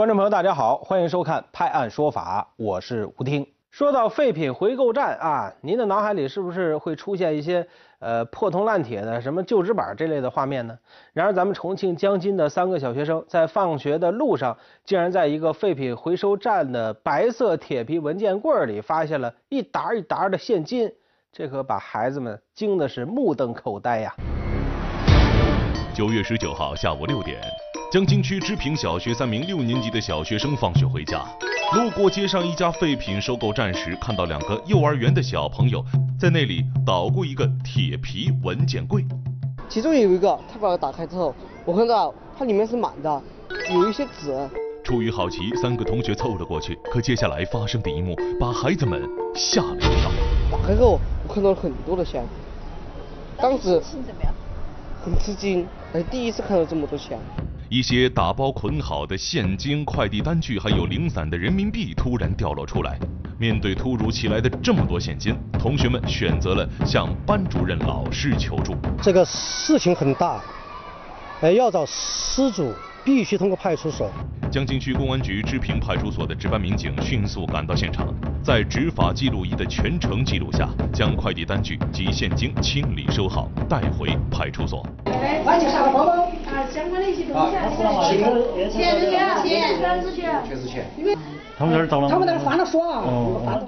观众朋友，大家好，欢迎收看《拍案说法》，我是吴听。说到废品回购站啊，您的脑海里是不是会出现一些呃破铜烂铁的什么旧纸板这类的画面呢？然而，咱们重庆江津的三个小学生在放学的路上，竟然在一个废品回收站的白色铁皮文件柜里发现了一沓一沓的现金，这可把孩子们惊的是目瞪口呆呀！九月十九号下午六点，江津区织平小学三名六年级的小学生放学回家，路过街上一家废品收购站时，看到两个幼儿园的小朋友在那里捣鼓一个铁皮文件柜。其中有一个，他把它打开之后，我看到它里面是满的，有一些纸。出于好奇，三个同学凑了过去，可接下来发生的一幕把孩子们吓了一跳。打开后，我看到了很多的钱，当时心怎么样？很吃惊，哎，第一次看到这么多钱。一些打包捆好的现金、快递单据，还有零散的人民币突然掉落出来。面对突如其来的这么多现金，同学们选择了向班主任老师求助。这个事情很大，呃，要找失主，必须通过派出所。江津区公安局支平派出所的值班民警迅速赶到现场，在执法记录仪的全程记录下，将快递单据及现金清理收好，带回派出所。把你啥个包包啊，相关的一些东西啊，钱钱是钱，钱是钱，全是钱。他们那儿找了他们那儿翻了锁啊。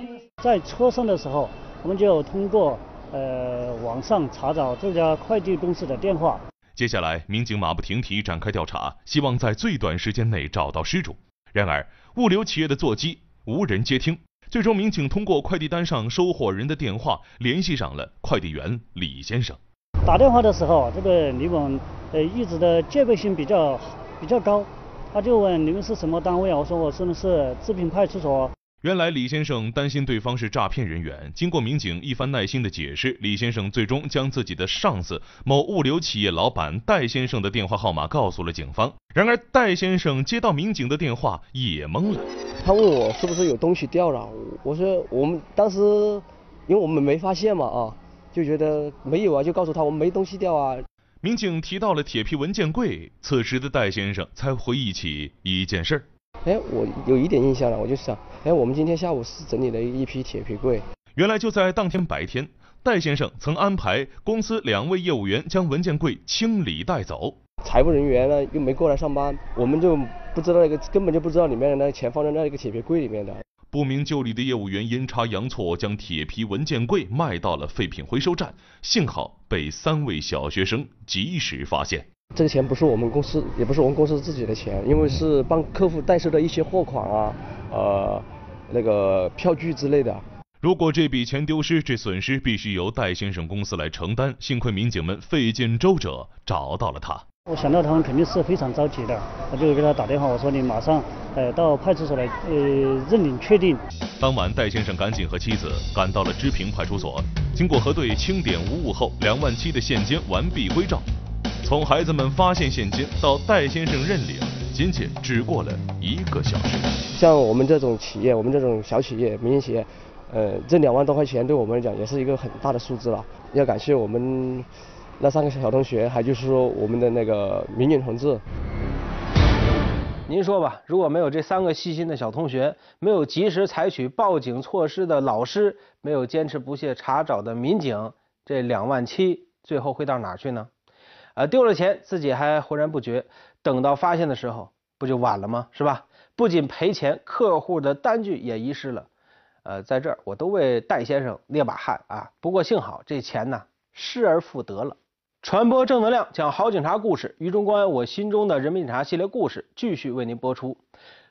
在车上的时候，我们就通过呃网上查找这家快递公司的电话。接下来，民警马不停蹄展开调查，希望在最短时间内找到失主。然而，物流企业的座机无人接听。最终，民警通过快递单上收货人的电话联系上了快递员李先生。打电话的时候，这个李某呃一直的戒备心比较比较高，他就问你们是什么单位啊？我说我是的是支平派出所。原来李先生担心对方是诈骗人员，经过民警一番耐心的解释，李先生最终将自己的上司某物流企业老板戴先生的电话号码告诉了警方。然而戴先生接到民警的电话也懵了，他问我是不是有东西掉了，我说我们当时因为我们没发现嘛啊，就觉得没有啊，就告诉他我们没东西掉啊。民警提到了铁皮文件柜，此时的戴先生才回忆起一件事儿。哎，我有一点印象了，我就想，哎，我们今天下午是整理了一批铁皮柜。原来就在当天白天，戴先生曾安排公司两位业务员将文件柜清理带走。财务人员呢又没过来上班，我们就不知道那个根本就不知道里面的那个钱放在那一个铁皮柜里面的。不明就里的业务员阴差阳错将铁皮文件柜卖到了废品回收站，幸好被三位小学生及时发现。这个钱不是我们公司，也不是我们公司自己的钱，因为是帮客户代收的一些货款啊，呃，那个票据之类的。如果这笔钱丢失，这损失必须由戴先生公司来承担。幸亏民警们费尽周折找到了他。我想到他们肯定是非常着急的，我就给他打电话，我说你马上呃到派出所来呃认领确定。当晚，戴先生赶紧和妻子赶到了支平派出所，经过核对清点无误后，两万七的现金完璧归赵。从孩子们发现现金到戴先生认领，仅仅只过了一个小时。像我们这种企业，我们这种小企业、民营企业，呃，这两万多块钱对我们来讲也是一个很大的数字了。要感谢我们那三个小同学，还就是说我们的那个民警同志。您说吧，如果没有这三个细心的小同学，没有及时采取报警措施的老师，没有坚持不懈查找的民警，这两万七最后会到哪去呢？呃，丢了钱自己还浑然不觉，等到发现的时候，不就晚了吗？是吧？不仅赔钱，客户的单据也遗失了。呃，在这儿我都为戴先生捏把汗啊。不过幸好这钱呢失而复得了。传播正能量，讲好警察故事，于中公安我心中的人民警察系列故事继续为您播出。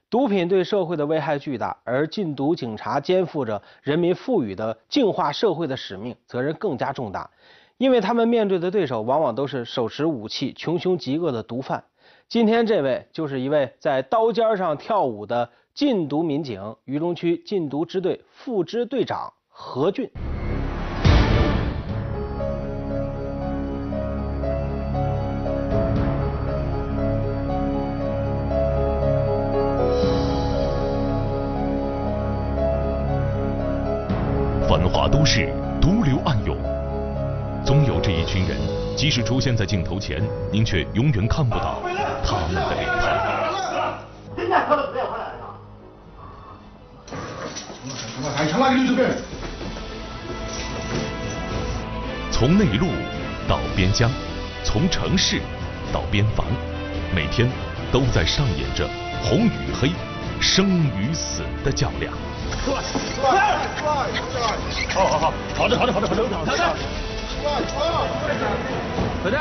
毒品对社会的危害巨大，而禁毒警察肩负着人民赋予的净化社会的使命，责任更加重大。因为他们面对的对手往往都是手持武器、穷凶极恶的毒贩。今天这位就是一位在刀尖上跳舞的禁毒民警，渝中区禁毒支队副支队长何俊。都市，独瘤暗涌。总有这一群人，即使出现在镜头前，您却永远看不到他们的脸庞。从内陆到边疆，从城市到边防，每天都在上演着红与黑、生与死的较量。好好好，好的好的好的好的，好的。再见。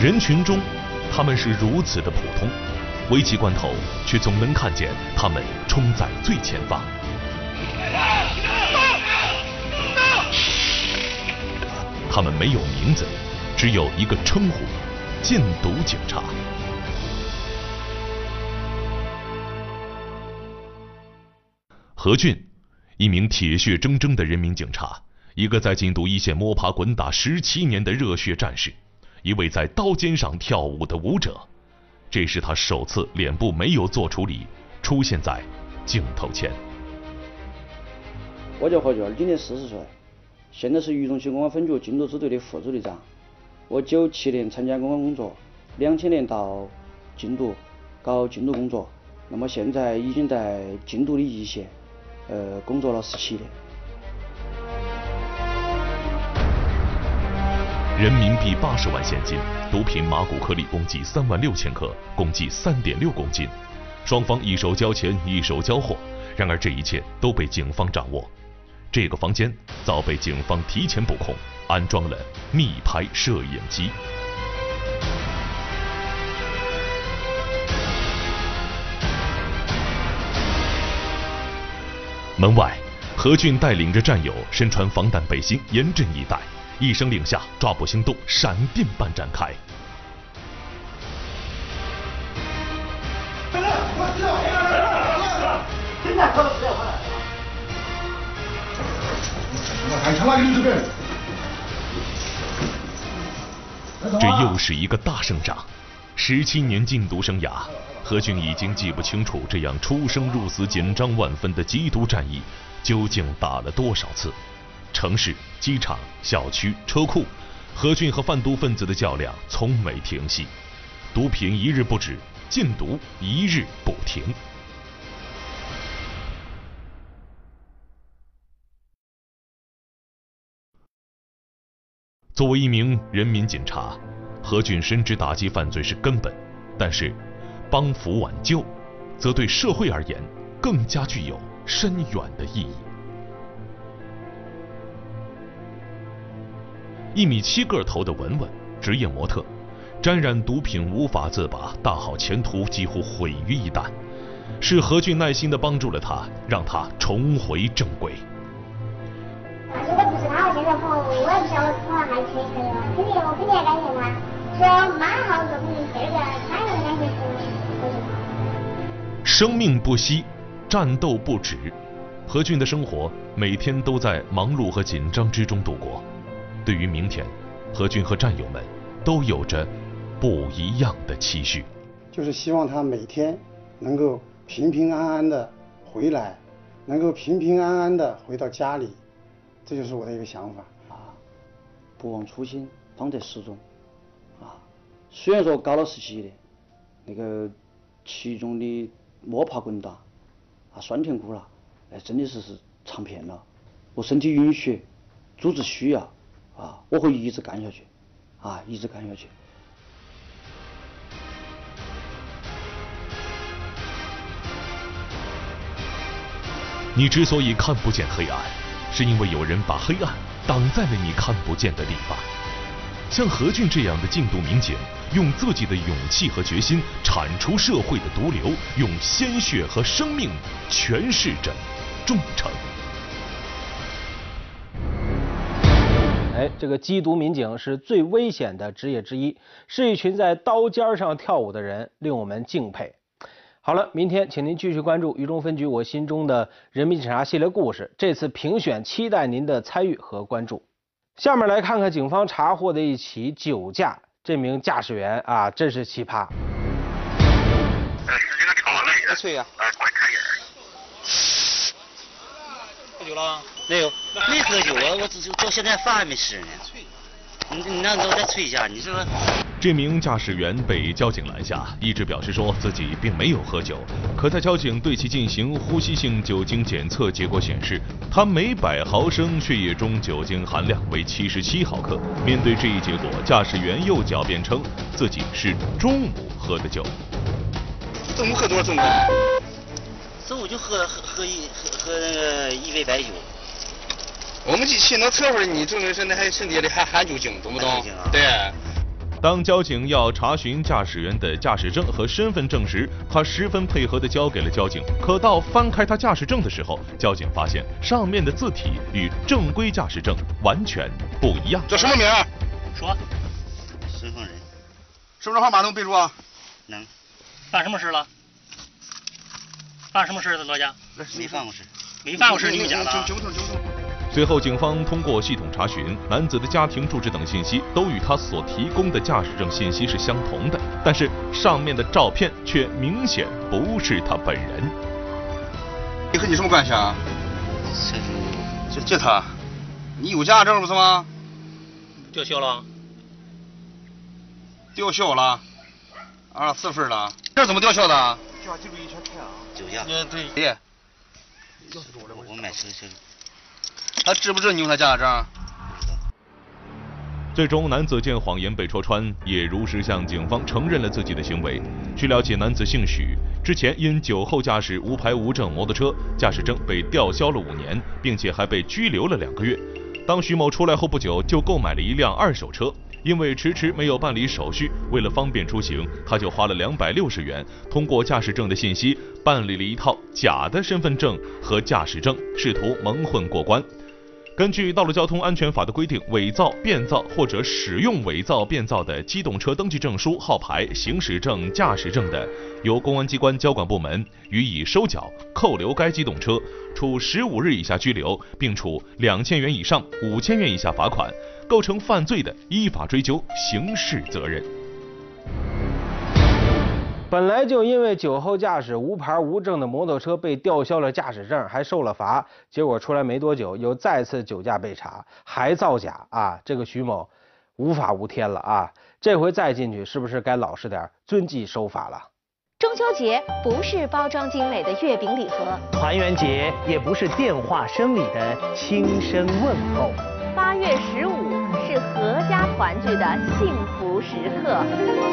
人群中，他们是如此的普通，危急关头却总能看见他们冲在最前方。他们没有名字，只有一个称呼：禁毒警察。何俊，一名铁血铮铮的人民警察，一个在禁毒一线摸爬滚打十七年的热血战士，一位在刀尖上跳舞的舞者。这是他首次脸部没有做处理，出现在镜头前。我叫何俊，今年四十岁，现在是渝中区公安分局禁毒支队的副支队长。我九七年参加公安工作，两千年到禁毒搞禁毒工作，那么现在已经在禁毒的一线。呃，工作了十七年。人民币八十万现金，毒品马古颗粒共计三万六千克，共计三点六公斤。双方一手交钱，一手交货。然而这一切都被警方掌握。这个房间早被警方提前布控，安装了密拍摄影机。门外，何俊带领着战友，身穿防弹背心，严阵以待。一声令下，抓捕行动闪电般展开。这又是一个大胜仗。十七年禁毒生涯，何俊已经记不清楚这样出生入死、紧张万分的缉毒战役究竟打了多少次。城市、机场、小区、车库，何俊和贩毒分子的较量从没停息。毒品一日不止，禁毒一日不停。作为一名人民警察。何俊深知打击犯罪是根本，但是帮扶挽救，则对社会而言更加具有深远的意义。一米七个头的文文，职业模特，沾染毒品无法自拔，大好前途几乎毁于一旦。是何俊耐心的帮助了他，让他重回正轨。如果不是他，我现在可能我也不晓得我可能还可以了，肯定我肯定要感谢他。生命不息，战斗不止。何俊的生活每天都在忙碌和紧张之中度过。对于明天，何俊和战友们都有着不一样的期许。就是希望他每天能够平平安安的回来，能够平平安安的回到家里，这就是我的一个想法。啊，不忘初心，方得始终啊。虽然说搞了十七年，那个其中的摸爬滚打啊，酸甜苦辣，哎，真的是是尝遍了。我身体允许，组织需要啊，我会一直干下去，啊，一直干下去。你之所以看不见黑暗，是因为有人把黑暗挡在了你看不见的地方。像何俊这样的禁毒民警。用自己的勇气和决心铲除社会的毒瘤，用鲜血和生命诠释着忠诚。哎，这个缉毒民警是最危险的职业之一，是一群在刀尖上跳舞的人，令我们敬佩。好了，明天请您继续关注渝中分局我心中的人民警察系列故事。这次评选期待您的参与和关注。下面来看看警方查获的一起酒驾。这名驾驶员啊，真是奇葩。几岁呀？喝酒了？没有，没喝酒啊，我只是到现在饭还没吃呢。你你让我再吹一下，你说。这名驾驶员被交警拦下，一直表示说自己并没有喝酒。可在交警对其进行呼吸性酒精检测，结果显示他每百毫升血液中酒精含量为七十七毫克。面对这一结果，驾驶员又狡辩称自己是中午喝的酒。中午喝多少？中午？中午就喝喝喝一喝喝那个一杯白酒。我们机器能测出来，你证明是那还身体里还含酒精，懂不懂？对。当交警要查询驾驶员的驾驶证和身份证时，他十分配合地交给了交警。可到翻开他驾驶证的时候，交警发现上面的字体与正规驾驶证完全不一样。叫什么名？说。身份人。身份证号码能背住啊？能。办什么事了？办什么事了，罗家？没犯过事。没犯过事，你们讲的。随后，警方通过系统查询，男子的家庭住址等信息都与他所提供的驾驶证信息是相同的，但是上面的照片却明显不是他本人。你和你什么关系啊？这这他，你有驾驶证不是吗？吊销了。吊销了？啊，四分了。这怎么吊销的？酒驾记录仪全开啊。酒驾。嗯，对。我买车去。他知不知你用他驾驶证？最终，男子见谎言被戳穿，也如实向警方承认了自己的行为。据了解，男子姓许，之前因酒后驾驶无牌无证摩托车，驾驶证被吊销了五年，并且还被拘留了两个月。当徐某出来后不久，就购买了一辆二手车。因为迟迟没有办理手续，为了方便出行，他就花了两百六十元，通过驾驶证的信息办理了一套假的身份证和驾驶证，试图蒙混过关。根据《道路交通安全法》的规定，伪造、变造或者使用伪造、变造的机动车登记证书、号牌、行驶证、驾驶证的，由公安机关交管部门予以收缴、扣留该机动车，处十五日以下拘留，并处两千元以上五千元以下罚款。构成犯罪的，依法追究刑事责任。本来就因为酒后驾驶无牌无证的摩托车被吊销了驾驶证，还受了罚，结果出来没多久又再次酒驾被查，还造假啊！这个徐某无法无天了啊！这回再进去是不是该老实点，遵纪守法了？中秋节不是包装精美的月饼礼盒，团圆节也不是电话声里的轻声问候。八月十五是阖家团聚的幸福时刻。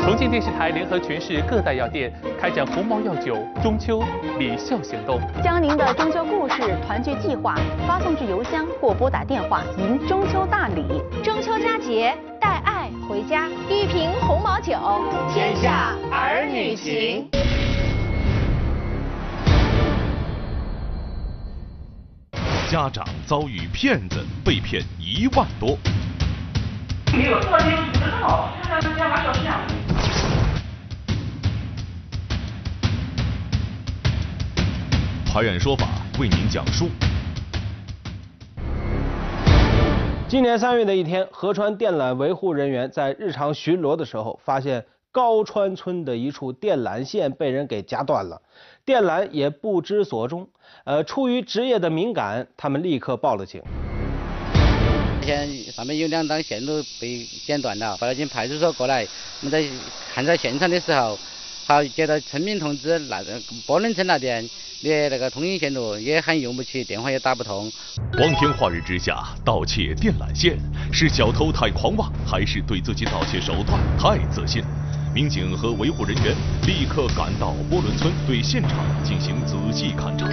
重庆电视台联合全市各大药店开展鸿茅药酒中秋礼孝行动，将您的中秋故事、团聚计划发送至邮箱或拨打电话，赢中秋大礼。中秋佳节，带爱回家，一瓶鸿茅酒，天下儿女情。家长遭遇骗子，被骗一万多。没有，昨天不知道，现在电话小心啊。法院说法为您讲述。今年三月的一天，合川电缆维护人员在日常巡逻的时候，发现高川村的一处电缆线被人给夹断了，电缆也不知所终。呃，出于职业的敏感，他们立刻报了警。现上面有两档线路被剪断了，报了警，派出所过来。我们在看在现场的时候，好接到村民通知，那波伦村那边的那个通讯线路也很用不起，电话也打不通。光天化日之下盗窃电缆线，是小偷太狂妄，还是对自己盗窃手段太自信？民警和维护人员立刻赶到波伦村，对现场进行仔细勘查。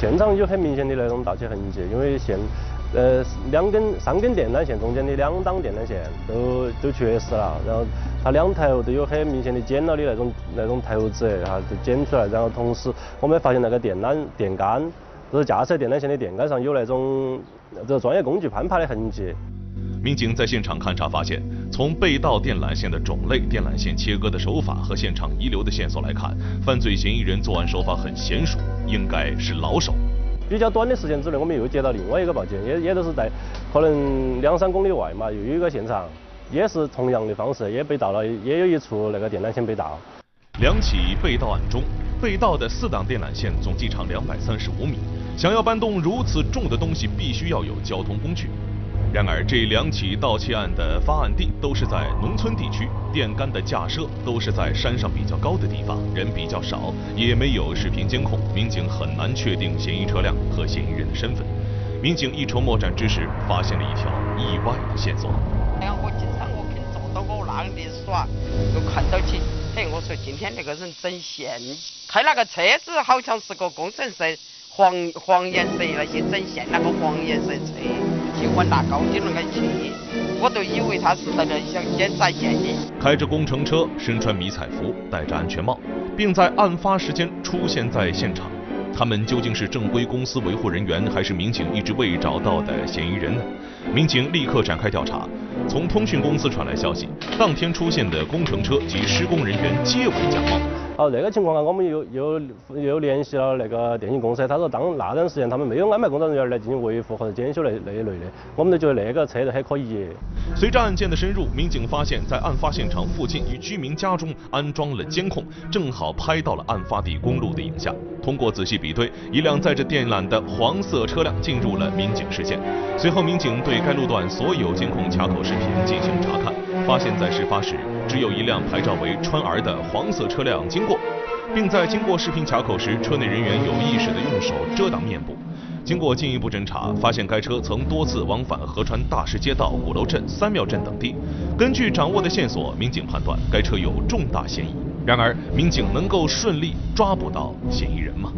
现场有很明显的那种盗窃痕迹，因为线，呃，两根三根电缆线中间的两档电缆线都都缺失了，然后它两头都有很明显的剪了的那种那种头子，然后，都剪出来。然后同时我们发现那个电缆电杆，就是架设电缆线的电杆上有那种这个专业工具攀爬的痕迹。民警在现场勘查发现，从被盗电缆线的种类、电缆线切割的手法和现场遗留的线索来看，犯罪嫌疑人作案手法很娴熟，应该是老手。比较短的时间之内，我们又接到另外一个报警，也也都是在可能两三公里外嘛，又有一个现场，也是同样的方式，也被盗了，也有一处那个电缆线被盗。两起被盗案中，被盗的四档电缆线总计长两百三十五米，想要搬动如此重的东西，必须要有交通工具。然而，这两起盗窃案的发案地都是在农村地区，电杆的架设都是在山上比较高的地方，人比较少，也没有视频监控，民警很难确定嫌疑车辆和嫌疑人的身份。民警一筹莫展之时，发现了一条意外的线索。哎呀，我经常我肯坐到我那里耍，都看到起。嘿，我说今天那个人整线，开那个车子好像是个工程师，黄黄颜色那些整线那个黄颜色车。我拿高低那个去，我都以为他是在那想检查现金。开着工程车，身穿迷彩服，戴着安全帽，并在案发时间出现在现场。他们究竟是正规公司维护人员，还是民警一直未找到的嫌疑人呢？民警立刻展开调查。从通讯公司传来消息，当天出现的工程车及施工人员皆为假冒。好，那个情况啊，我们又又又联系了那个电信公司，他说当那段时间他们没有安排工作人员来进行维护或者检修那那一类的，我们都觉得那个车子还可以。随着案件的深入，民警发现，在案发现场附近与居民家中安装了监控，正好拍到了案发地公路的影像。通过仔细比对，一辆载着电缆的黄色车辆进入了民警视线。随后，民警对该路段所有监控卡口视频进行查看，发现，在事发时只有一辆牌照为川 R 的黄色车辆经过，并在经过视频卡口时，车内人员有意识地用手遮挡面部。经过进一步侦查，发现该车曾多次往返合川大石街道、鼓楼镇、三庙镇等地。根据掌握的线索，民警判断该车有重大嫌疑。然而，民警能够顺利抓捕到嫌疑人吗？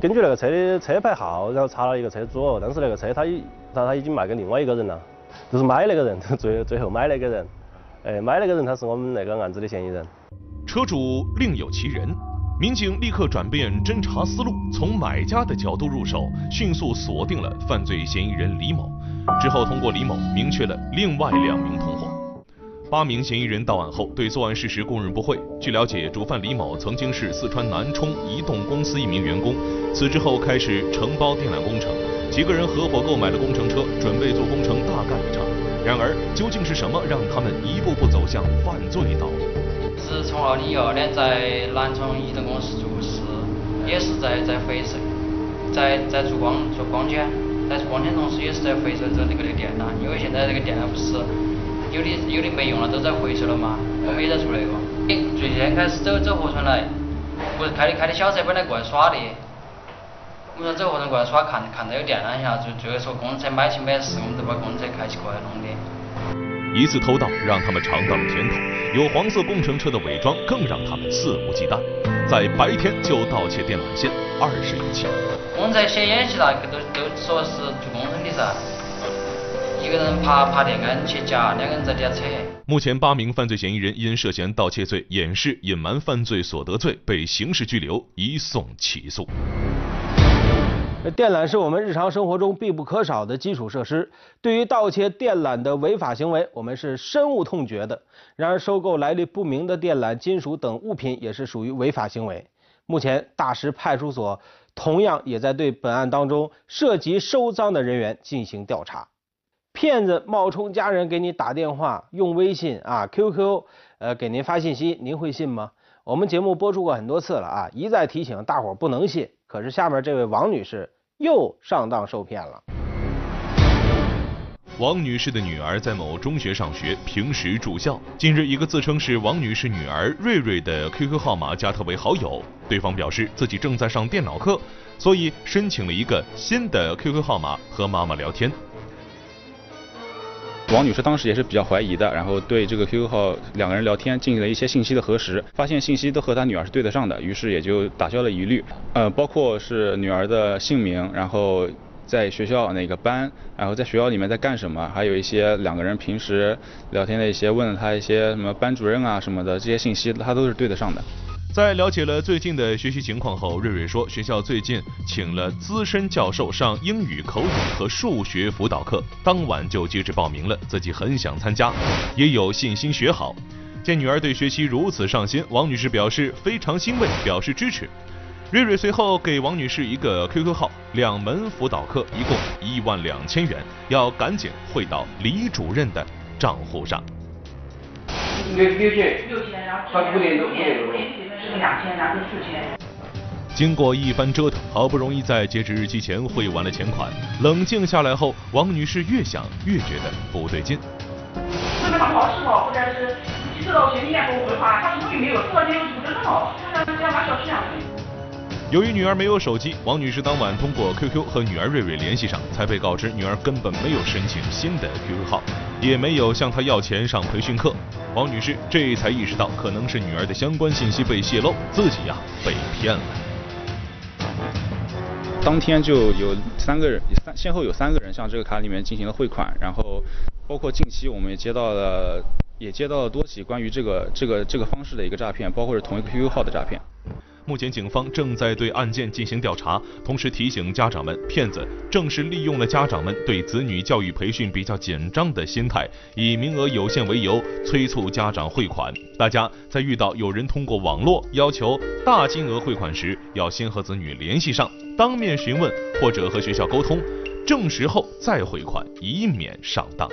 根据那个车的车牌号，然后查了一个车主，但是那个车他已他他已经卖给另外一个人了，就是买那个人，最最后买那个人，哎，买那个人他是我们那个案子的嫌疑人。车主另有其人，民警立刻转变侦查思路，从买家的角度入手，迅速锁定了犯罪嫌疑人李某。之后通过李某明确了另外两名同伙。八名嫌疑人到案后，对作案事实供认不讳。据了解，主犯李某曾经是四川南充移动公司一名员工，辞职后开始承包电缆工程，几个人合伙购买了工程车，准备做工程大干一场。然而，究竟是什么让他们一步步走向犯罪道路？是从二零一二年在南充移动公司做事，也是在在回收，在在做光做光纤，在做光纤同时也是在回收着那个的电缆，因为现在这个电缆不是。有的有的没用了，都在回收了嘛。我们也在做那个。最先开始走走合村来，不是开的开的小车本来过来耍的。我们说走合村过来耍，看看到有电缆下，就最后说工程车买起买实，我们就把工程车开起过来弄的。一次偷盗让他们尝到了甜头，有黄色工程车的伪装更让他们肆无忌惮，在白天就盗窃电缆线二十余起。我们在写演习那个都都说是做工程的噻。一个人爬爬电杆去夹，两个人在底下扯。目前八名犯罪嫌疑人因涉嫌盗窃罪、掩饰、隐瞒犯罪所得罪被刑事拘留，移送起诉。电缆是我们日常生活中必不可少的基础设施，对于盗窃电缆的违法行为，我们是深恶痛绝的。然而，收购来历不明的电缆、金属等物品也是属于违法行为。目前，大石派出所同样也在对本案当中涉及收赃的人员进行调查。骗子冒充家人给你打电话，用微信啊、QQ 呃给您发信息，您会信吗？我们节目播出过很多次了啊，一再提醒大伙不能信。可是下面这位王女士又上当受骗了。王女士的女儿在某中学上学，平时住校。近日，一个自称是王女士女儿瑞瑞的 QQ 号码加她为好友，对方表示自己正在上电脑课，所以申请了一个新的 QQ 号码和妈妈聊天。王女士当时也是比较怀疑的，然后对这个 QQ 号两个人聊天进行了一些信息的核实，发现信息都和她女儿是对得上的，于是也就打消了疑虑。呃，包括是女儿的姓名，然后在学校哪个班，然后在学校里面在干什么，还有一些两个人平时聊天的一些，问了她一些什么班主任啊什么的这些信息，她都是对得上的。在了解了最近的学习情况后，瑞瑞说，学校最近请了资深教授上英语口语和数学辅导课，当晚就截止报名了，自己很想参加，也有信心学好。见女儿对学习如此上心，王女士表示非常欣慰，表示支持。瑞瑞随后给王女士一个 QQ 号，两门辅导课一共一万两千元，要赶紧汇到李主任的账户上。六六千，六千，然后五点，五点多。两千，四千。经过一番折腾，好不容易在截止日期前汇完了钱款，冷静下来后，王女士越想越觉得不对劲。或者是几十道学里面不会话，他什么也没有，这没有就不知道，他这样拿小吃样由于女儿没有手机，王女士当晚通过 QQ 和女儿瑞瑞联系上，才被告知女儿根本没有申请新的 QQ 号，也没有向她要钱上培训课。王女士这才意识到，可能是女儿的相关信息被泄露，自己呀被骗了。当天就有三个人，三先后有三个人向这个卡里面进行了汇款，然后包括近期我们也接到了，也接到了多起关于这个这个这个方式的一个诈骗，包括是同一个 QQ 号的诈骗。目前警方正在对案件进行调查，同时提醒家长们，骗子正是利用了家长们对子女教育培训比较紧张的心态，以名额有限为由催促家长汇款。大家在遇到有人通过网络要求大金额汇款时，要先和子女联系上，当面询问或者和学校沟通，证实后再汇款，以免上当。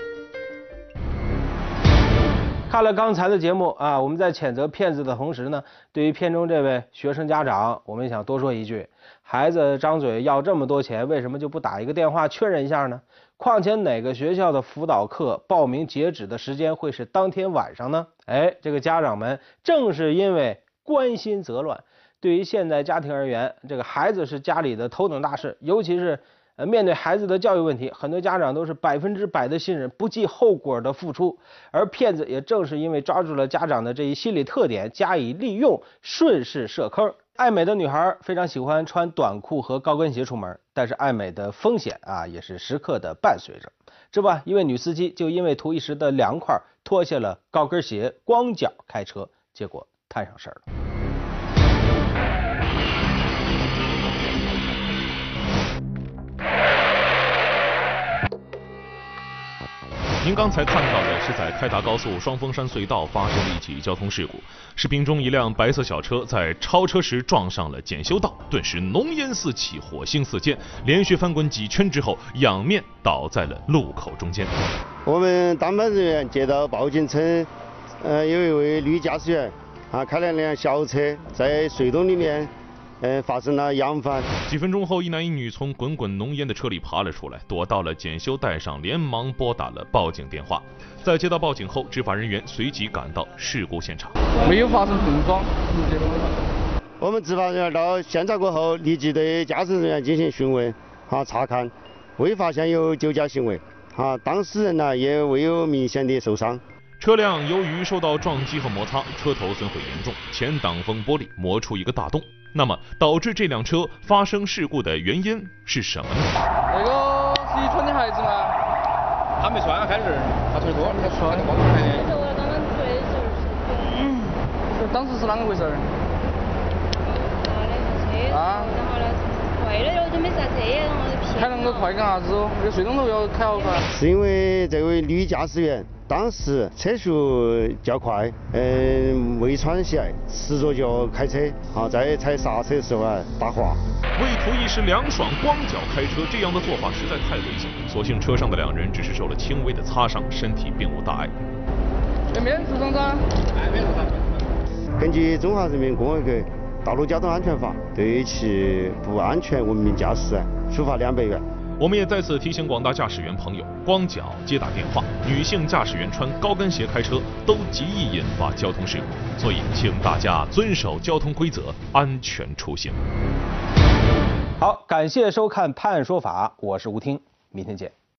看了刚才的节目啊，我们在谴责骗子的同时呢，对于片中这位学生家长，我们想多说一句：孩子张嘴要这么多钱，为什么就不打一个电话确认一下呢？况且哪个学校的辅导课报名截止的时间会是当天晚上呢？哎，这个家长们正是因为关心则乱。对于现在家庭而言，这个孩子是家里的头等大事，尤其是。呃，面对孩子的教育问题，很多家长都是百分之百的信任，不计后果的付出。而骗子也正是因为抓住了家长的这一心理特点，加以利用，顺势设坑。爱美的女孩非常喜欢穿短裤和高跟鞋出门，但是爱美的风险啊，也是时刻的伴随着。这不，一位女司机就因为图一时的凉快，脱下了高跟鞋，光脚开车，结果摊上事儿了。您刚才看到的是在开达高速双峰山隧道发生的一起交通事故。视频中，一辆白色小车在超车时撞上了检修道，顿时浓烟四起，火星四溅，连续翻滚几圈之后，仰面倒在了路口中间。我们当班人员接到报警称，呃，有一位女驾驶员啊开了辆小车在隧道里面。呃，发生了扬帆。几分钟后，一男一女从滚滚浓烟的车里爬了出来，躲到了检修带上，连忙拨打了报警电话。在接到报警后，执法人员随即赶到事故现场。没有发生碰撞。我们执法人员到现场过后，立即对驾驶人员进行询问、啊查看，未发现有酒驾行为，啊当事人呢也未有明显的受伤。车辆由于受到撞击和摩擦，车头损毁严重，前挡风玻璃磨出一个大洞。那么，导致这辆车发生事故的原因是什么呢？那个是一村的孩子吗？他没穿，开始他腿多，他穿的光腿。嗯，当时是啷个回事？啊？坏了哟，就没刹车，然后就开那么快干啥子哦？这隧道头要开好快？是因为这位女驾驶员。当时车速较快，嗯，未穿鞋，赤着脚开车，啊，在踩刹车的时候啊，打滑。为图一时凉爽，光脚开车，这样的做法实在太危险。所幸车上的两人只是受了轻微的擦伤，身体并无大碍。有免受伤噻？哎，免受伤。根据《中华人民共和国道路交通安全法》，对其不安全文明驾驶，处罚两百元。我们也再次提醒广大驾驶员朋友，光脚接打电话，女性驾驶员穿高跟鞋开车，都极易引发交通事故。所以，请大家遵守交通规则，安全出行。好，感谢收看《判案说法》，我是吴听，明天见。